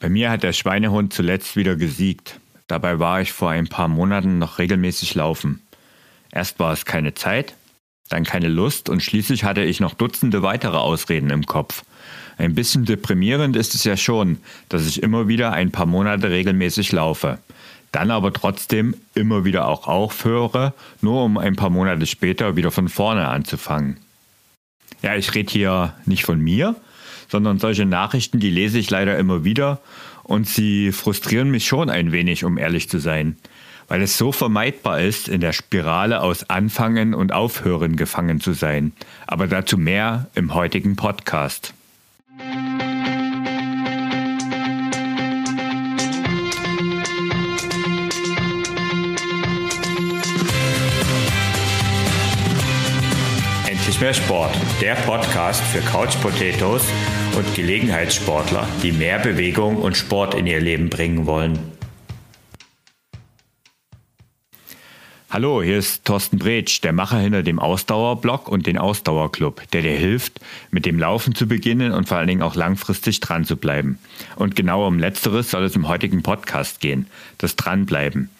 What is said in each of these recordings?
Bei mir hat der Schweinehund zuletzt wieder gesiegt. Dabei war ich vor ein paar Monaten noch regelmäßig laufen. Erst war es keine Zeit, dann keine Lust und schließlich hatte ich noch Dutzende weitere Ausreden im Kopf. Ein bisschen deprimierend ist es ja schon, dass ich immer wieder ein paar Monate regelmäßig laufe. Dann aber trotzdem immer wieder auch aufhöre, nur um ein paar Monate später wieder von vorne anzufangen. Ja, ich rede hier nicht von mir, sondern solche Nachrichten, die lese ich leider immer wieder und sie frustrieren mich schon ein wenig, um ehrlich zu sein, weil es so vermeidbar ist, in der Spirale aus Anfangen und Aufhören gefangen zu sein. Aber dazu mehr im heutigen Podcast. Endlich mehr Sport, der Podcast für Couch Potatoes und Gelegenheitssportler, die mehr Bewegung und Sport in ihr Leben bringen wollen. Hallo, hier ist Thorsten Bretsch, der Macher hinter dem Ausdauerblog und den Ausdauerclub, der dir hilft, mit dem Laufen zu beginnen und vor allen Dingen auch langfristig dran zu bleiben. Und genau um letzteres soll es im heutigen Podcast gehen, das Dranbleiben.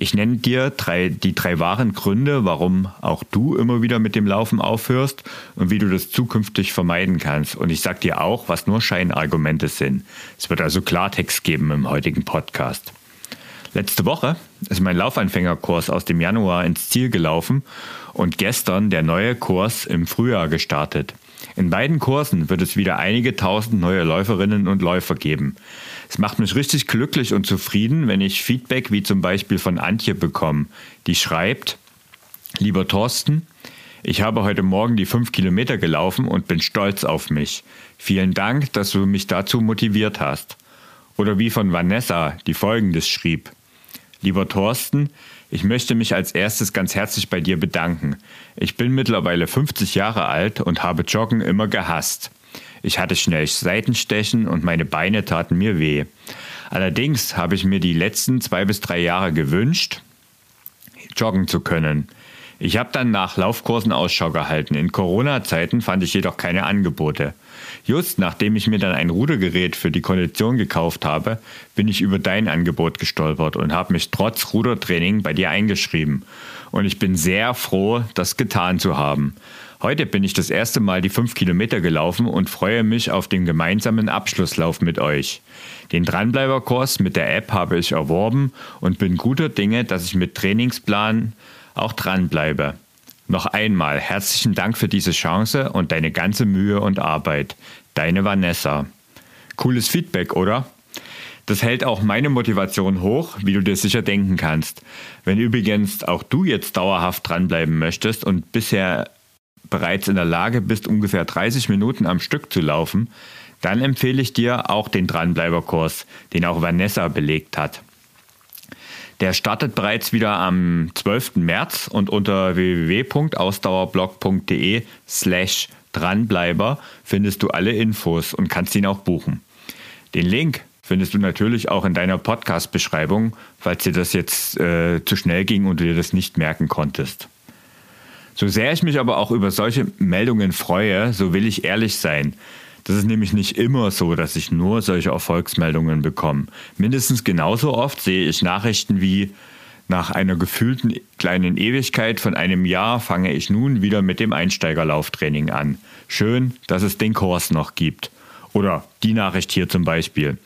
Ich nenne dir drei, die drei wahren Gründe, warum auch du immer wieder mit dem Laufen aufhörst und wie du das zukünftig vermeiden kannst. Und ich sage dir auch, was nur Scheinargumente sind. Es wird also Klartext geben im heutigen Podcast. Letzte Woche ist mein Laufanfängerkurs aus dem Januar ins Ziel gelaufen und gestern der neue Kurs im Frühjahr gestartet. In beiden Kursen wird es wieder einige tausend neue Läuferinnen und Läufer geben. Es macht mich richtig glücklich und zufrieden, wenn ich Feedback wie zum Beispiel von Antje bekomme, die schreibt, lieber Thorsten, ich habe heute Morgen die fünf Kilometer gelaufen und bin stolz auf mich. Vielen Dank, dass du mich dazu motiviert hast. Oder wie von Vanessa, die folgendes schrieb. Lieber Thorsten, ich möchte mich als erstes ganz herzlich bei dir bedanken. Ich bin mittlerweile 50 Jahre alt und habe Joggen immer gehasst. Ich hatte schnell Seitenstechen und meine Beine taten mir weh. Allerdings habe ich mir die letzten zwei bis drei Jahre gewünscht, joggen zu können. Ich habe dann nach Laufkursen Ausschau gehalten. In Corona-Zeiten fand ich jedoch keine Angebote. Just nachdem ich mir dann ein Rudergerät für die Kondition gekauft habe, bin ich über dein Angebot gestolpert und habe mich trotz Rudertraining bei dir eingeschrieben. Und ich bin sehr froh, das getan zu haben. Heute bin ich das erste Mal die fünf Kilometer gelaufen und freue mich auf den gemeinsamen Abschlusslauf mit euch. Den Dranbleiberkurs mit der App habe ich erworben und bin guter Dinge, dass ich mit Trainingsplan auch dranbleibe. Noch einmal herzlichen Dank für diese Chance und deine ganze Mühe und Arbeit. Deine Vanessa. Cooles Feedback, oder? Das hält auch meine Motivation hoch, wie du dir sicher denken kannst. Wenn übrigens auch du jetzt dauerhaft dranbleiben möchtest und bisher bereits in der Lage bist, ungefähr 30 Minuten am Stück zu laufen, dann empfehle ich dir auch den Dranbleiberkurs, den auch Vanessa belegt hat. Der startet bereits wieder am 12. März und unter www.ausdauerblog.de slash Dranbleiber findest du alle Infos und kannst ihn auch buchen. Den Link findest du natürlich auch in deiner Podcast-Beschreibung, falls dir das jetzt äh, zu schnell ging und du dir das nicht merken konntest. So sehr ich mich aber auch über solche Meldungen freue, so will ich ehrlich sein. Das ist nämlich nicht immer so, dass ich nur solche Erfolgsmeldungen bekomme. Mindestens genauso oft sehe ich Nachrichten wie nach einer gefühlten kleinen Ewigkeit von einem Jahr fange ich nun wieder mit dem Einsteigerlauftraining an. Schön, dass es den Kurs noch gibt. Oder die Nachricht hier zum Beispiel.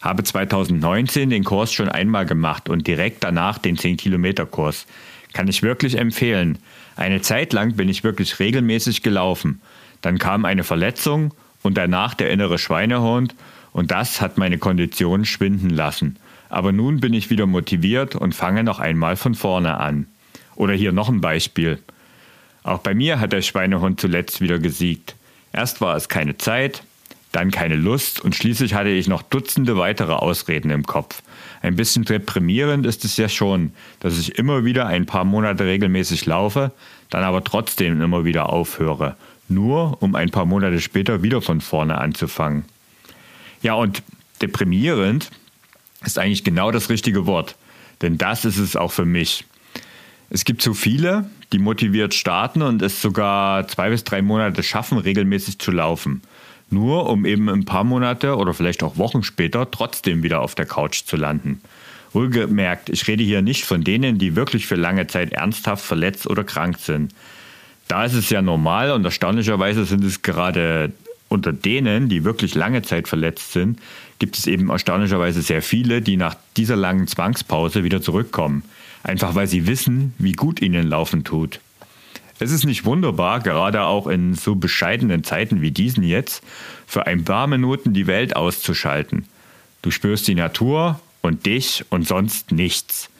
Habe 2019 den Kurs schon einmal gemacht und direkt danach den 10-Kilometer-Kurs. Kann ich wirklich empfehlen. Eine Zeit lang bin ich wirklich regelmäßig gelaufen. Dann kam eine Verletzung und danach der innere Schweinehund und das hat meine Kondition schwinden lassen. Aber nun bin ich wieder motiviert und fange noch einmal von vorne an. Oder hier noch ein Beispiel. Auch bei mir hat der Schweinehund zuletzt wieder gesiegt. Erst war es keine Zeit, dann keine Lust und schließlich hatte ich noch Dutzende weitere Ausreden im Kopf. Ein bisschen deprimierend ist es ja schon, dass ich immer wieder ein paar Monate regelmäßig laufe, dann aber trotzdem immer wieder aufhöre nur um ein paar Monate später wieder von vorne anzufangen. Ja, und deprimierend ist eigentlich genau das richtige Wort, denn das ist es auch für mich. Es gibt so viele, die motiviert starten und es sogar zwei bis drei Monate schaffen, regelmäßig zu laufen. Nur um eben ein paar Monate oder vielleicht auch Wochen später trotzdem wieder auf der Couch zu landen. Wohlgemerkt, ich rede hier nicht von denen, die wirklich für lange Zeit ernsthaft verletzt oder krank sind. Da ist es ja normal und erstaunlicherweise sind es gerade unter denen, die wirklich lange Zeit verletzt sind, gibt es eben erstaunlicherweise sehr viele, die nach dieser langen Zwangspause wieder zurückkommen. Einfach weil sie wissen, wie gut ihnen Laufen tut. Es ist nicht wunderbar, gerade auch in so bescheidenen Zeiten wie diesen jetzt, für ein paar Minuten die Welt auszuschalten. Du spürst die Natur und dich und sonst nichts.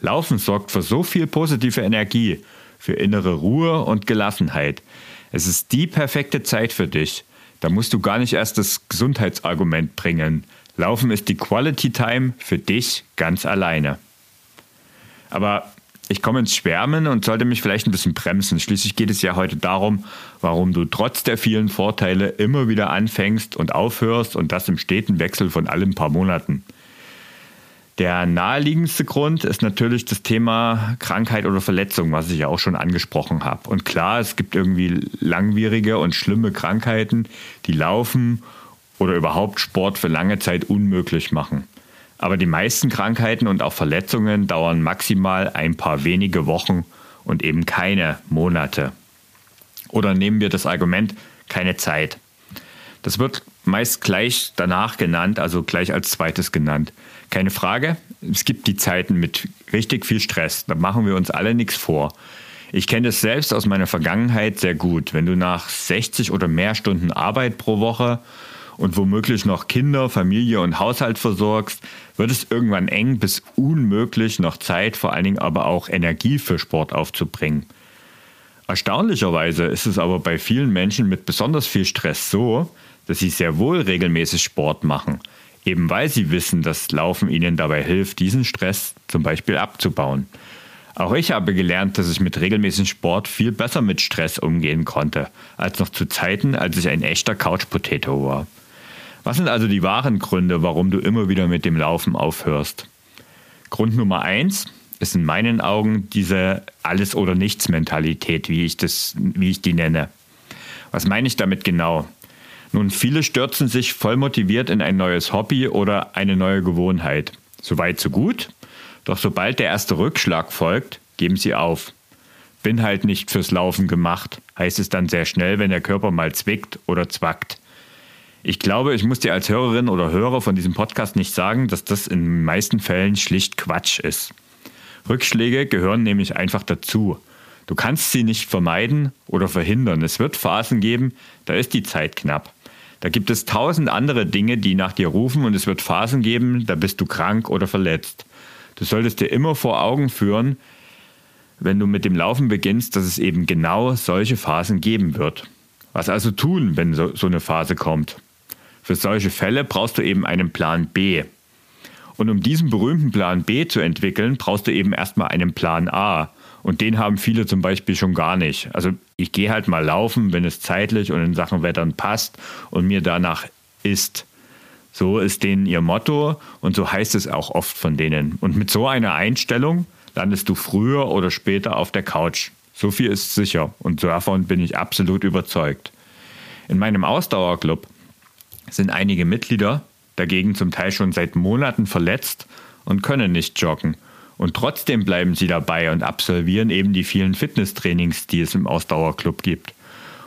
Laufen sorgt für so viel positive Energie, für innere Ruhe und Gelassenheit. Es ist die perfekte Zeit für dich. Da musst du gar nicht erst das Gesundheitsargument bringen. Laufen ist die Quality Time für dich ganz alleine. Aber ich komme ins Schwärmen und sollte mich vielleicht ein bisschen bremsen. Schließlich geht es ja heute darum, warum du trotz der vielen Vorteile immer wieder anfängst und aufhörst und das im steten Wechsel von allen paar Monaten. Der naheliegendste Grund ist natürlich das Thema Krankheit oder Verletzung, was ich ja auch schon angesprochen habe. Und klar, es gibt irgendwie langwierige und schlimme Krankheiten, die Laufen oder überhaupt Sport für lange Zeit unmöglich machen. Aber die meisten Krankheiten und auch Verletzungen dauern maximal ein paar wenige Wochen und eben keine Monate. Oder nehmen wir das Argument keine Zeit. Das wird meist gleich danach genannt, also gleich als zweites genannt. Keine Frage, es gibt die Zeiten mit richtig viel Stress, da machen wir uns alle nichts vor. Ich kenne das selbst aus meiner Vergangenheit sehr gut. Wenn du nach 60 oder mehr Stunden Arbeit pro Woche und womöglich noch Kinder, Familie und Haushalt versorgst, wird es irgendwann eng bis unmöglich, noch Zeit, vor allen Dingen aber auch Energie für Sport aufzubringen. Erstaunlicherweise ist es aber bei vielen Menschen mit besonders viel Stress so, dass sie sehr wohl regelmäßig Sport machen, eben weil sie wissen, dass Laufen ihnen dabei hilft, diesen Stress zum Beispiel abzubauen. Auch ich habe gelernt, dass ich mit regelmäßigem Sport viel besser mit Stress umgehen konnte, als noch zu Zeiten, als ich ein echter Couch-Potato war. Was sind also die wahren Gründe, warum du immer wieder mit dem Laufen aufhörst? Grund Nummer eins ist in meinen Augen diese Alles- oder Nichts-Mentalität, wie, ich wie ich die nenne. Was meine ich damit genau? Nun, viele stürzen sich voll motiviert in ein neues Hobby oder eine neue Gewohnheit. Soweit, so gut. Doch sobald der erste Rückschlag folgt, geben sie auf. Bin halt nicht fürs Laufen gemacht, heißt es dann sehr schnell, wenn der Körper mal zwickt oder zwackt. Ich glaube, ich muss dir als Hörerin oder Hörer von diesem Podcast nicht sagen, dass das in den meisten Fällen schlicht Quatsch ist. Rückschläge gehören nämlich einfach dazu. Du kannst sie nicht vermeiden oder verhindern. Es wird Phasen geben, da ist die Zeit knapp. Da gibt es tausend andere Dinge, die nach dir rufen und es wird Phasen geben, da bist du krank oder verletzt. Du solltest dir immer vor Augen führen, wenn du mit dem Laufen beginnst, dass es eben genau solche Phasen geben wird. Was also tun, wenn so, so eine Phase kommt? Für solche Fälle brauchst du eben einen Plan B. Und um diesen berühmten Plan B zu entwickeln, brauchst du eben erstmal einen Plan A. Und den haben viele zum Beispiel schon gar nicht. Also ich gehe halt mal laufen, wenn es zeitlich und in Sachen Wettern passt und mir danach ist. So ist denen ihr Motto und so heißt es auch oft von denen. Und mit so einer Einstellung landest du früher oder später auf der Couch. So viel ist sicher und davon bin ich absolut überzeugt. In meinem Ausdauerclub sind einige Mitglieder dagegen zum Teil schon seit Monaten verletzt und können nicht joggen. Und trotzdem bleiben sie dabei und absolvieren eben die vielen Fitnesstrainings, die es im Ausdauerclub gibt.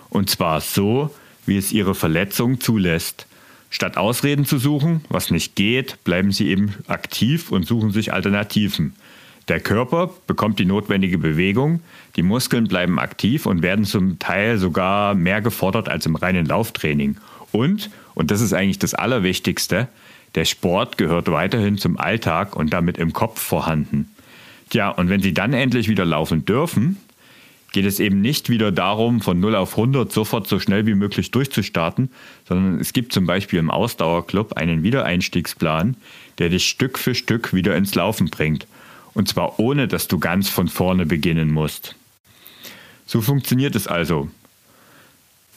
Und zwar so, wie es ihre Verletzung zulässt. Statt Ausreden zu suchen, was nicht geht, bleiben sie eben aktiv und suchen sich Alternativen. Der Körper bekommt die notwendige Bewegung, die Muskeln bleiben aktiv und werden zum Teil sogar mehr gefordert als im reinen Lauftraining. Und, und das ist eigentlich das Allerwichtigste, der Sport gehört weiterhin zum Alltag und damit im Kopf vorhanden. Tja, und wenn Sie dann endlich wieder laufen dürfen, geht es eben nicht wieder darum, von 0 auf 100 sofort so schnell wie möglich durchzustarten, sondern es gibt zum Beispiel im Ausdauerclub einen Wiedereinstiegsplan, der dich Stück für Stück wieder ins Laufen bringt. Und zwar ohne, dass du ganz von vorne beginnen musst. So funktioniert es also.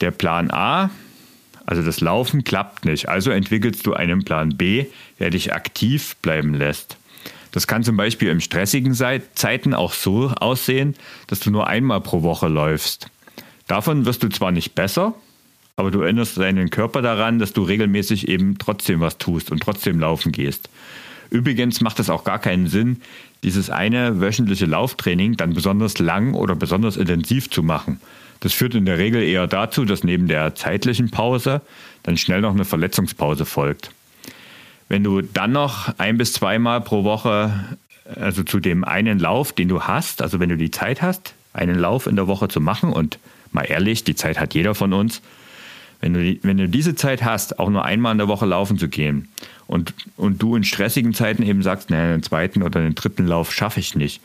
Der Plan A also das Laufen klappt nicht. Also entwickelst du einen Plan B, der dich aktiv bleiben lässt. Das kann zum Beispiel in stressigen Zeiten auch so aussehen, dass du nur einmal pro Woche läufst. Davon wirst du zwar nicht besser, aber du erinnerst deinen Körper daran, dass du regelmäßig eben trotzdem was tust und trotzdem laufen gehst. Übrigens macht es auch gar keinen Sinn, dieses eine wöchentliche Lauftraining dann besonders lang oder besonders intensiv zu machen. Das führt in der Regel eher dazu, dass neben der zeitlichen Pause dann schnell noch eine Verletzungspause folgt. Wenn du dann noch ein bis zweimal pro Woche, also zu dem einen Lauf, den du hast, also wenn du die Zeit hast, einen Lauf in der Woche zu machen und mal ehrlich, die Zeit hat jeder von uns, wenn du, wenn du diese Zeit hast, auch nur einmal in der Woche laufen zu gehen und, und du in stressigen Zeiten eben sagst, naja, den zweiten oder den dritten Lauf schaffe ich nicht.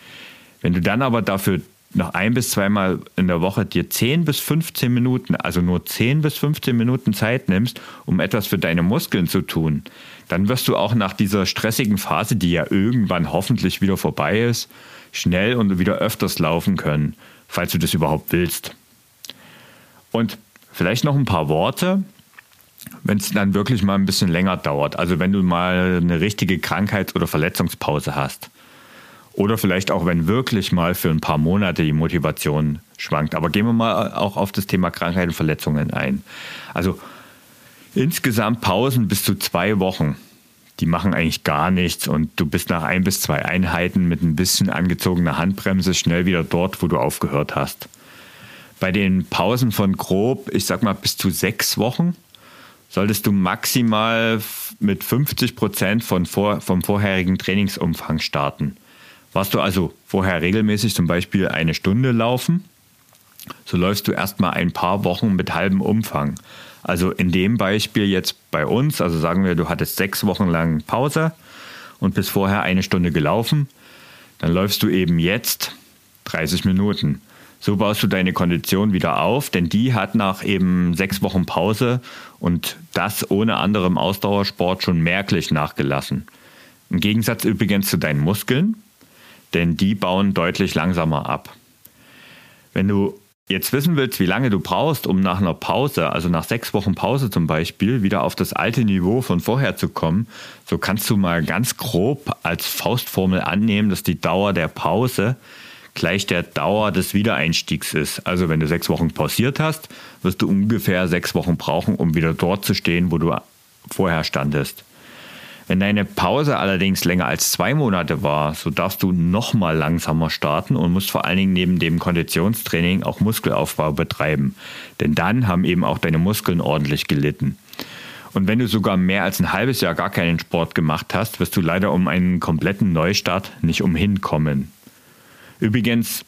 Wenn du dann aber dafür noch ein bis zweimal in der Woche dir 10 bis 15 Minuten, also nur 10 bis 15 Minuten Zeit nimmst, um etwas für deine Muskeln zu tun, dann wirst du auch nach dieser stressigen Phase, die ja irgendwann hoffentlich wieder vorbei ist, schnell und wieder öfters laufen können, falls du das überhaupt willst. Und vielleicht noch ein paar Worte, wenn es dann wirklich mal ein bisschen länger dauert. Also wenn du mal eine richtige Krankheits- oder Verletzungspause hast. Oder vielleicht auch, wenn wirklich mal für ein paar Monate die Motivation schwankt. Aber gehen wir mal auch auf das Thema Krankheit und Verletzungen ein. Also insgesamt Pausen bis zu zwei Wochen. Die machen eigentlich gar nichts und du bist nach ein bis zwei Einheiten mit ein bisschen angezogener Handbremse schnell wieder dort, wo du aufgehört hast. Bei den Pausen von grob, ich sag mal bis zu sechs Wochen, solltest du maximal mit 50 Prozent von vor, vom vorherigen Trainingsumfang starten. Warst du also vorher regelmäßig zum Beispiel eine Stunde laufen, so läufst du erstmal ein paar Wochen mit halbem Umfang. Also in dem Beispiel jetzt bei uns, also sagen wir, du hattest sechs Wochen lang Pause und bist vorher eine Stunde gelaufen, dann läufst du eben jetzt 30 Minuten. So baust du deine Kondition wieder auf, denn die hat nach eben sechs Wochen Pause und das ohne anderem Ausdauersport schon merklich nachgelassen. Im Gegensatz übrigens zu deinen Muskeln, denn die bauen deutlich langsamer ab. Wenn du jetzt wissen willst, wie lange du brauchst, um nach einer Pause, also nach sechs Wochen Pause zum Beispiel, wieder auf das alte Niveau von vorher zu kommen, so kannst du mal ganz grob als Faustformel annehmen, dass die Dauer der Pause gleich der Dauer des Wiedereinstiegs ist. Also wenn du sechs Wochen pausiert hast, wirst du ungefähr sechs Wochen brauchen, um wieder dort zu stehen, wo du vorher standest. Wenn deine Pause allerdings länger als zwei Monate war, so darfst du nochmal langsamer starten und musst vor allen Dingen neben dem Konditionstraining auch Muskelaufbau betreiben. Denn dann haben eben auch deine Muskeln ordentlich gelitten. Und wenn du sogar mehr als ein halbes Jahr gar keinen Sport gemacht hast, wirst du leider um einen kompletten Neustart nicht umhin kommen. Übrigens,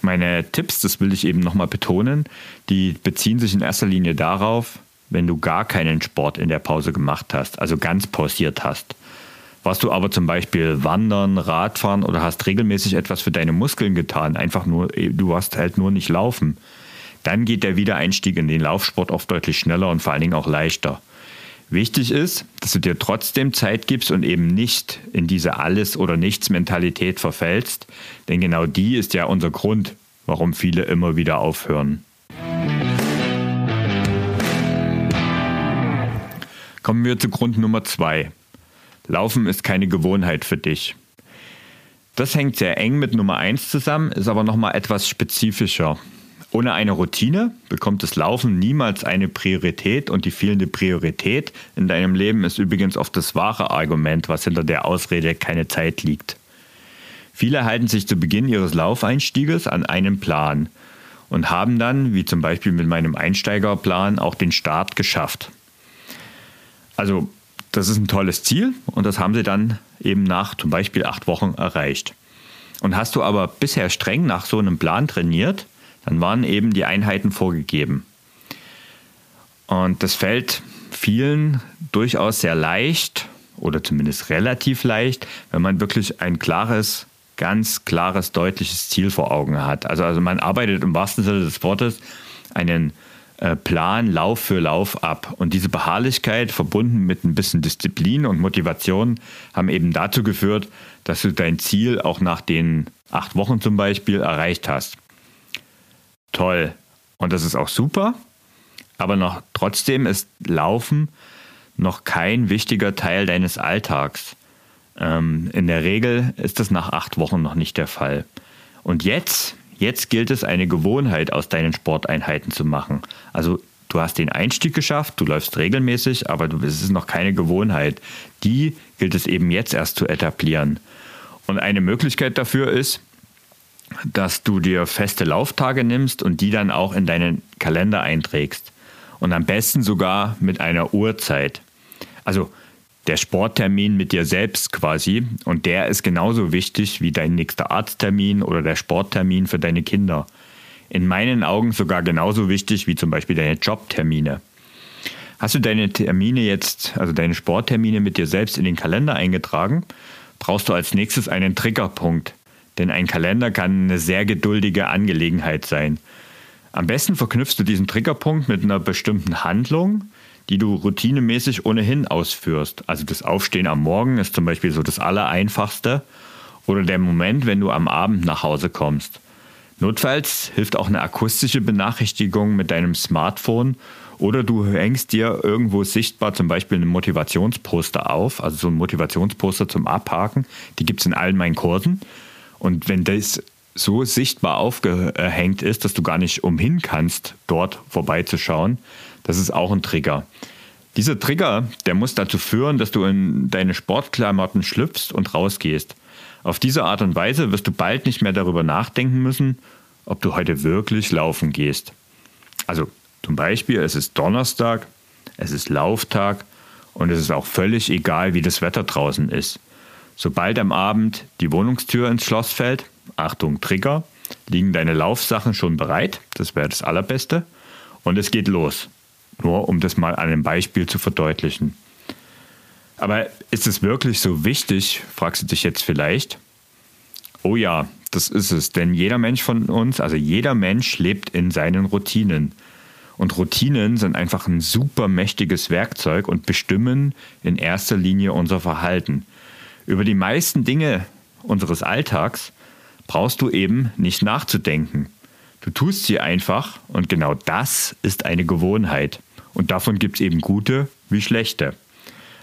meine Tipps, das will ich eben nochmal betonen, die beziehen sich in erster Linie darauf, wenn du gar keinen Sport in der Pause gemacht hast, also ganz pausiert hast. Warst du aber zum Beispiel wandern, Radfahren oder hast regelmäßig etwas für deine Muskeln getan, einfach nur, du warst halt nur nicht laufen, dann geht der Wiedereinstieg in den Laufsport oft deutlich schneller und vor allen Dingen auch leichter. Wichtig ist, dass du dir trotzdem Zeit gibst und eben nicht in diese Alles- oder Nichts-Mentalität verfällst, denn genau die ist ja unser Grund, warum viele immer wieder aufhören. Kommen wir zu Grund Nummer zwei. Laufen ist keine Gewohnheit für dich. Das hängt sehr eng mit Nummer eins zusammen, ist aber nochmal etwas spezifischer. Ohne eine Routine bekommt das Laufen niemals eine Priorität und die fehlende Priorität in deinem Leben ist übrigens oft das wahre Argument, was hinter der Ausrede keine Zeit liegt. Viele halten sich zu Beginn ihres Laufeinstieges an einen Plan und haben dann, wie zum Beispiel mit meinem Einsteigerplan, auch den Start geschafft. Also das ist ein tolles Ziel und das haben sie dann eben nach zum Beispiel acht Wochen erreicht. Und hast du aber bisher streng nach so einem Plan trainiert, dann waren eben die Einheiten vorgegeben. Und das fällt vielen durchaus sehr leicht oder zumindest relativ leicht, wenn man wirklich ein klares, ganz klares, deutliches Ziel vor Augen hat. Also, also man arbeitet im wahrsten Sinne des Wortes einen Plan Lauf für Lauf ab. Und diese Beharrlichkeit verbunden mit ein bisschen Disziplin und Motivation haben eben dazu geführt, dass du dein Ziel auch nach den acht Wochen zum Beispiel erreicht hast toll. Und das ist auch super. Aber noch trotzdem ist Laufen noch kein wichtiger Teil deines Alltags. Ähm, in der Regel ist das nach acht Wochen noch nicht der Fall. Und jetzt, jetzt gilt es, eine Gewohnheit aus deinen Sporteinheiten zu machen. Also du hast den Einstieg geschafft, du läufst regelmäßig, aber du, es ist noch keine Gewohnheit. Die gilt es eben jetzt erst zu etablieren. Und eine Möglichkeit dafür ist, dass du dir feste Lauftage nimmst und die dann auch in deinen Kalender einträgst. Und am besten sogar mit einer Uhrzeit. Also der Sporttermin mit dir selbst quasi. Und der ist genauso wichtig wie dein nächster Arzttermin oder der Sporttermin für deine Kinder. In meinen Augen sogar genauso wichtig wie zum Beispiel deine Jobtermine. Hast du deine Termine jetzt, also deine Sporttermine mit dir selbst in den Kalender eingetragen, brauchst du als nächstes einen Triggerpunkt. Denn ein Kalender kann eine sehr geduldige Angelegenheit sein. Am besten verknüpfst du diesen Triggerpunkt mit einer bestimmten Handlung, die du routinemäßig ohnehin ausführst. Also das Aufstehen am Morgen ist zum Beispiel so das Allereinfachste. Oder der Moment, wenn du am Abend nach Hause kommst. Notfalls hilft auch eine akustische Benachrichtigung mit deinem Smartphone oder du hängst dir irgendwo sichtbar zum Beispiel ein Motivationsposter auf, also so ein Motivationsposter zum Abhaken. Die gibt es in allen meinen Kursen. Und wenn das so sichtbar aufgehängt ist, dass du gar nicht umhin kannst, dort vorbeizuschauen, das ist auch ein Trigger. Dieser Trigger, der muss dazu führen, dass du in deine Sportklamotten schlüpfst und rausgehst. Auf diese Art und Weise wirst du bald nicht mehr darüber nachdenken müssen, ob du heute wirklich laufen gehst. Also zum Beispiel, es ist Donnerstag, es ist Lauftag und es ist auch völlig egal, wie das Wetter draußen ist. Sobald am Abend die Wohnungstür ins Schloss fällt, Achtung Trigger, liegen deine Laufsachen schon bereit, das wäre das Allerbeste, und es geht los. Nur um das mal an einem Beispiel zu verdeutlichen. Aber ist es wirklich so wichtig, fragst du dich jetzt vielleicht? Oh ja, das ist es, denn jeder Mensch von uns, also jeder Mensch lebt in seinen Routinen. Und Routinen sind einfach ein super mächtiges Werkzeug und bestimmen in erster Linie unser Verhalten. Über die meisten Dinge unseres Alltags brauchst du eben nicht nachzudenken. Du tust sie einfach und genau das ist eine Gewohnheit. Und davon gibt es eben gute wie schlechte.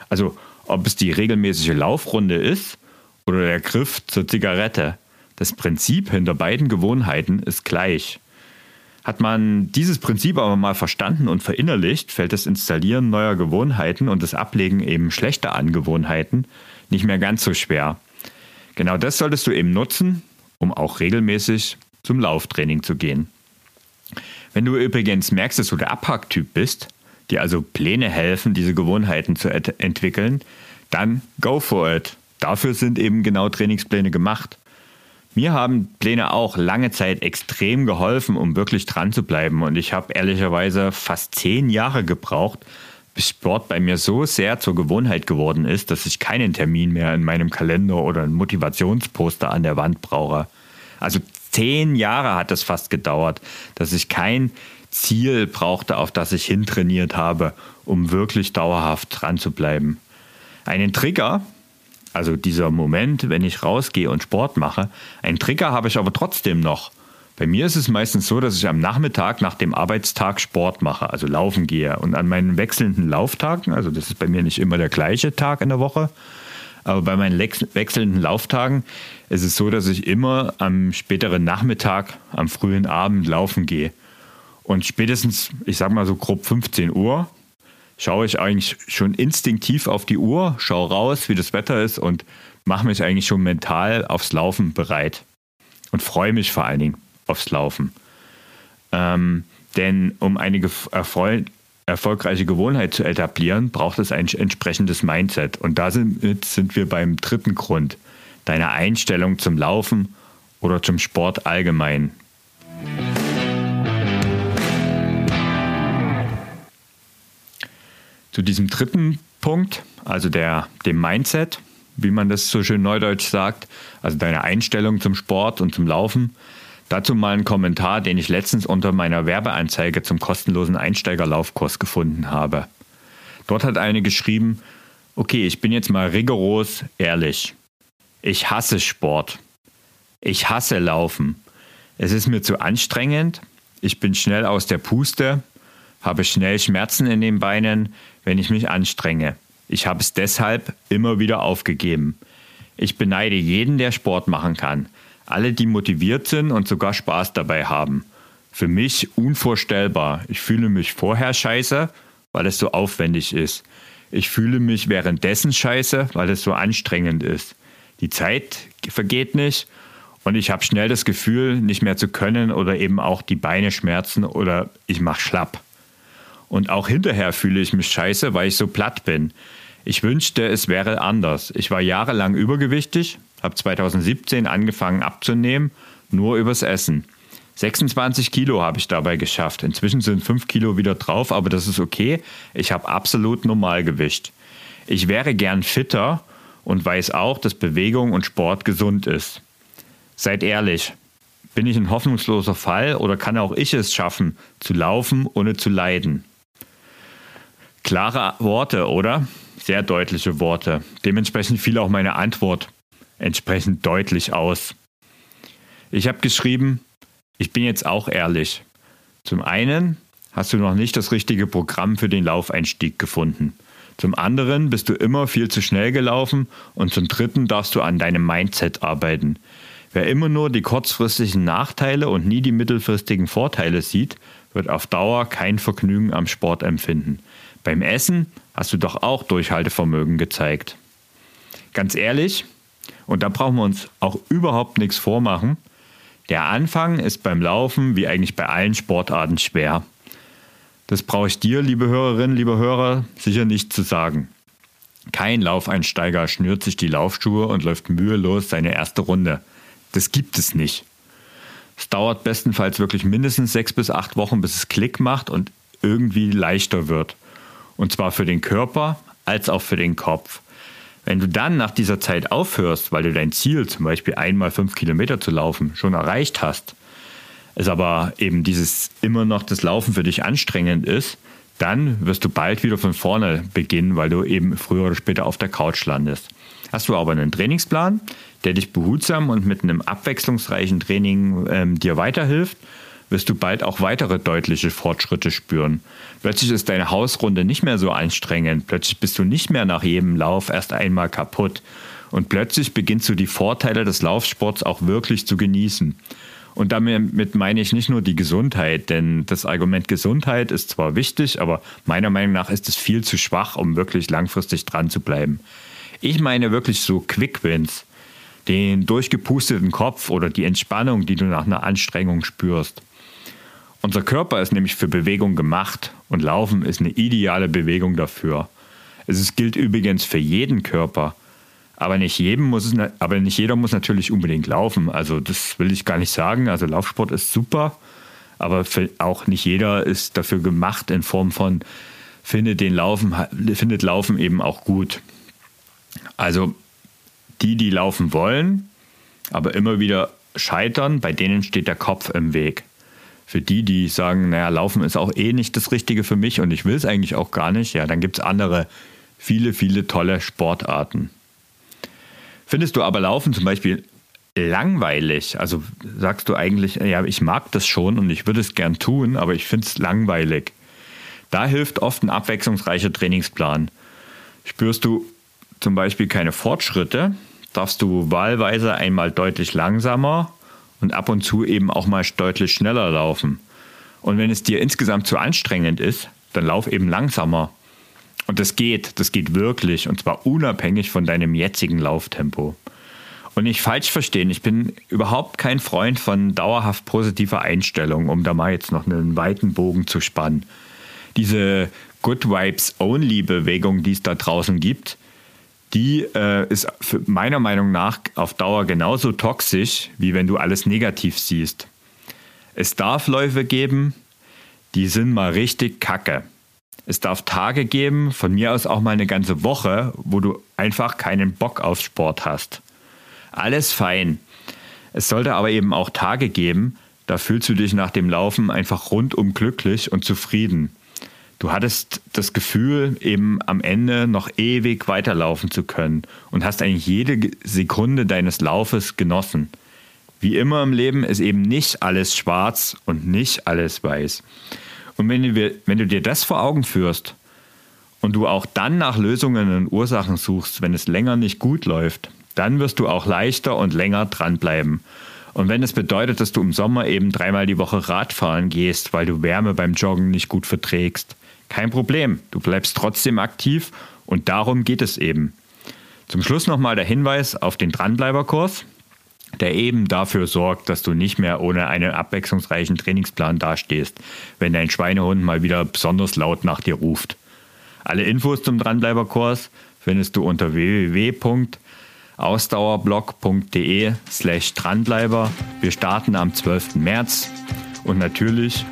Also ob es die regelmäßige Laufrunde ist oder der Griff zur Zigarette. Das Prinzip hinter beiden Gewohnheiten ist gleich. Hat man dieses Prinzip aber mal verstanden und verinnerlicht, fällt das Installieren neuer Gewohnheiten und das Ablegen eben schlechter Angewohnheiten nicht mehr ganz so schwer. Genau das solltest du eben nutzen, um auch regelmäßig zum Lauftraining zu gehen. Wenn du übrigens merkst, dass du der Abhacktyp bist, dir also Pläne helfen, diese Gewohnheiten zu ent entwickeln, dann go for it. Dafür sind eben genau Trainingspläne gemacht. Mir haben Pläne auch lange Zeit extrem geholfen, um wirklich dran zu bleiben. Und ich habe ehrlicherweise fast zehn Jahre gebraucht, bis Sport bei mir so sehr zur Gewohnheit geworden ist, dass ich keinen Termin mehr in meinem Kalender oder ein Motivationsposter an der Wand brauche. Also zehn Jahre hat es fast gedauert, dass ich kein Ziel brauchte, auf das ich hintrainiert habe, um wirklich dauerhaft dran zu bleiben. Einen Trigger, also dieser Moment, wenn ich rausgehe und Sport mache, einen Trigger habe ich aber trotzdem noch. Bei mir ist es meistens so, dass ich am Nachmittag nach dem Arbeitstag Sport mache, also laufen gehe. Und an meinen wechselnden Lauftagen, also das ist bei mir nicht immer der gleiche Tag in der Woche, aber bei meinen wechselnden Lauftagen ist es so, dass ich immer am späteren Nachmittag, am frühen Abend laufen gehe. Und spätestens, ich sag mal so grob 15 Uhr, schaue ich eigentlich schon instinktiv auf die Uhr, schaue raus, wie das Wetter ist und mache mich eigentlich schon mental aufs Laufen bereit. Und freue mich vor allen Dingen aufs Laufen. Ähm, denn um eine erfol erfolgreiche Gewohnheit zu etablieren, braucht es ein entsprechendes Mindset. Und da sind, sind wir beim dritten Grund, deine Einstellung zum Laufen oder zum Sport allgemein. Zu diesem dritten Punkt, also der, dem Mindset, wie man das so schön neudeutsch sagt, also deine Einstellung zum Sport und zum Laufen, Dazu mal ein Kommentar, den ich letztens unter meiner Werbeanzeige zum kostenlosen Einsteigerlaufkurs gefunden habe. Dort hat eine geschrieben, okay, ich bin jetzt mal rigoros ehrlich. Ich hasse Sport. Ich hasse Laufen. Es ist mir zu anstrengend. Ich bin schnell aus der Puste, habe schnell Schmerzen in den Beinen, wenn ich mich anstrenge. Ich habe es deshalb immer wieder aufgegeben. Ich beneide jeden, der Sport machen kann. Alle, die motiviert sind und sogar Spaß dabei haben. Für mich unvorstellbar. Ich fühle mich vorher scheiße, weil es so aufwendig ist. Ich fühle mich währenddessen scheiße, weil es so anstrengend ist. Die Zeit vergeht nicht und ich habe schnell das Gefühl, nicht mehr zu können oder eben auch die Beine schmerzen oder ich mache schlapp. Und auch hinterher fühle ich mich scheiße, weil ich so platt bin. Ich wünschte, es wäre anders. Ich war jahrelang übergewichtig, habe 2017 angefangen abzunehmen, nur übers Essen. 26 Kilo habe ich dabei geschafft. Inzwischen sind 5 Kilo wieder drauf, aber das ist okay. Ich habe absolut Normalgewicht. Ich wäre gern fitter und weiß auch, dass Bewegung und Sport gesund ist. Seid ehrlich, bin ich ein hoffnungsloser Fall oder kann auch ich es schaffen, zu laufen, ohne zu leiden? Klare Worte, oder? Sehr deutliche Worte. Dementsprechend fiel auch meine Antwort entsprechend deutlich aus. Ich habe geschrieben, ich bin jetzt auch ehrlich. Zum einen hast du noch nicht das richtige Programm für den Laufeinstieg gefunden. Zum anderen bist du immer viel zu schnell gelaufen und zum dritten darfst du an deinem Mindset arbeiten. Wer immer nur die kurzfristigen Nachteile und nie die mittelfristigen Vorteile sieht, wird auf Dauer kein Vergnügen am Sport empfinden. Beim Essen hast du doch auch Durchhaltevermögen gezeigt. Ganz ehrlich, und da brauchen wir uns auch überhaupt nichts vormachen, der Anfang ist beim Laufen wie eigentlich bei allen Sportarten schwer. Das brauche ich dir, liebe Hörerinnen, liebe Hörer, sicher nicht zu sagen. Kein Laufeinsteiger schnürt sich die Laufschuhe und läuft mühelos seine erste Runde. Das gibt es nicht. Es dauert bestenfalls wirklich mindestens sechs bis acht Wochen, bis es Klick macht und irgendwie leichter wird. Und zwar für den Körper als auch für den Kopf. Wenn du dann nach dieser Zeit aufhörst, weil du dein Ziel, zum Beispiel einmal fünf Kilometer zu laufen, schon erreicht hast, es aber eben dieses immer noch das Laufen für dich anstrengend ist, dann wirst du bald wieder von vorne beginnen, weil du eben früher oder später auf der Couch landest. Hast du aber einen Trainingsplan, der dich behutsam und mit einem abwechslungsreichen Training ähm, dir weiterhilft, wirst du bald auch weitere deutliche Fortschritte spüren. Plötzlich ist deine Hausrunde nicht mehr so anstrengend, plötzlich bist du nicht mehr nach jedem Lauf erst einmal kaputt und plötzlich beginnst du die Vorteile des Laufsports auch wirklich zu genießen. Und damit meine ich nicht nur die Gesundheit, denn das Argument Gesundheit ist zwar wichtig, aber meiner Meinung nach ist es viel zu schwach, um wirklich langfristig dran zu bleiben. Ich meine wirklich so Quick Wins, den durchgepusteten Kopf oder die Entspannung, die du nach einer Anstrengung spürst. Unser Körper ist nämlich für Bewegung gemacht und Laufen ist eine ideale Bewegung dafür. Es gilt übrigens für jeden Körper. Aber nicht, jedem muss es, aber nicht jeder muss natürlich unbedingt laufen. Also das will ich gar nicht sagen. Also Laufsport ist super, aber auch nicht jeder ist dafür gemacht in Form von findet den Laufen, findet Laufen eben auch gut. Also die, die laufen wollen, aber immer wieder scheitern, bei denen steht der Kopf im Weg für die, die sagen, naja, Laufen ist auch eh nicht das Richtige für mich und ich will es eigentlich auch gar nicht, ja, dann gibt es andere, viele, viele tolle Sportarten. Findest du aber Laufen zum Beispiel langweilig? Also sagst du eigentlich, ja, ich mag das schon und ich würde es gern tun, aber ich finde es langweilig. Da hilft oft ein abwechslungsreicher Trainingsplan. Spürst du zum Beispiel keine Fortschritte, darfst du wahlweise einmal deutlich langsamer und ab und zu eben auch mal deutlich schneller laufen. Und wenn es dir insgesamt zu anstrengend ist, dann lauf eben langsamer. Und das geht, das geht wirklich und zwar unabhängig von deinem jetzigen Lauftempo. Und nicht falsch verstehen, ich bin überhaupt kein Freund von dauerhaft positiver Einstellung, um da mal jetzt noch einen weiten Bogen zu spannen. Diese Good Vibes Only Bewegung, die es da draußen gibt, die äh, ist meiner Meinung nach auf Dauer genauso toxisch, wie wenn du alles negativ siehst. Es darf Läufe geben, die sind mal richtig kacke. Es darf Tage geben, von mir aus auch mal eine ganze Woche, wo du einfach keinen Bock auf Sport hast. Alles fein. Es sollte aber eben auch Tage geben, da fühlst du dich nach dem Laufen einfach rundum glücklich und zufrieden. Du hattest das Gefühl, eben am Ende noch ewig weiterlaufen zu können und hast eigentlich jede Sekunde deines Laufes genossen. Wie immer im Leben ist eben nicht alles schwarz und nicht alles weiß. Und wenn du, wenn du dir das vor Augen führst und du auch dann nach Lösungen und Ursachen suchst, wenn es länger nicht gut läuft, dann wirst du auch leichter und länger dranbleiben. Und wenn es bedeutet, dass du im Sommer eben dreimal die Woche Radfahren gehst, weil du Wärme beim Joggen nicht gut verträgst, kein Problem. Du bleibst trotzdem aktiv und darum geht es eben. Zum Schluss nochmal der Hinweis auf den Dranbleiberkurs, der eben dafür sorgt, dass du nicht mehr ohne einen abwechslungsreichen Trainingsplan dastehst, wenn dein Schweinehund mal wieder besonders laut nach dir ruft. Alle Infos zum Dranbleiberkurs findest du unter www.ausdauerblog.de slash Dranbleiber. Wir starten am 12. März und natürlich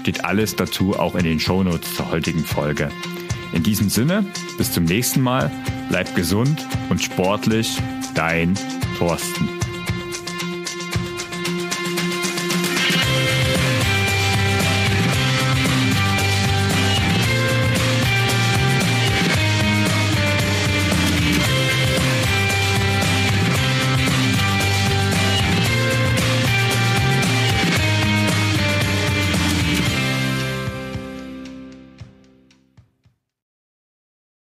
steht alles dazu auch in den Shownotes zur heutigen Folge. In diesem Sinne, bis zum nächsten Mal, bleib gesund und sportlich, dein Thorsten.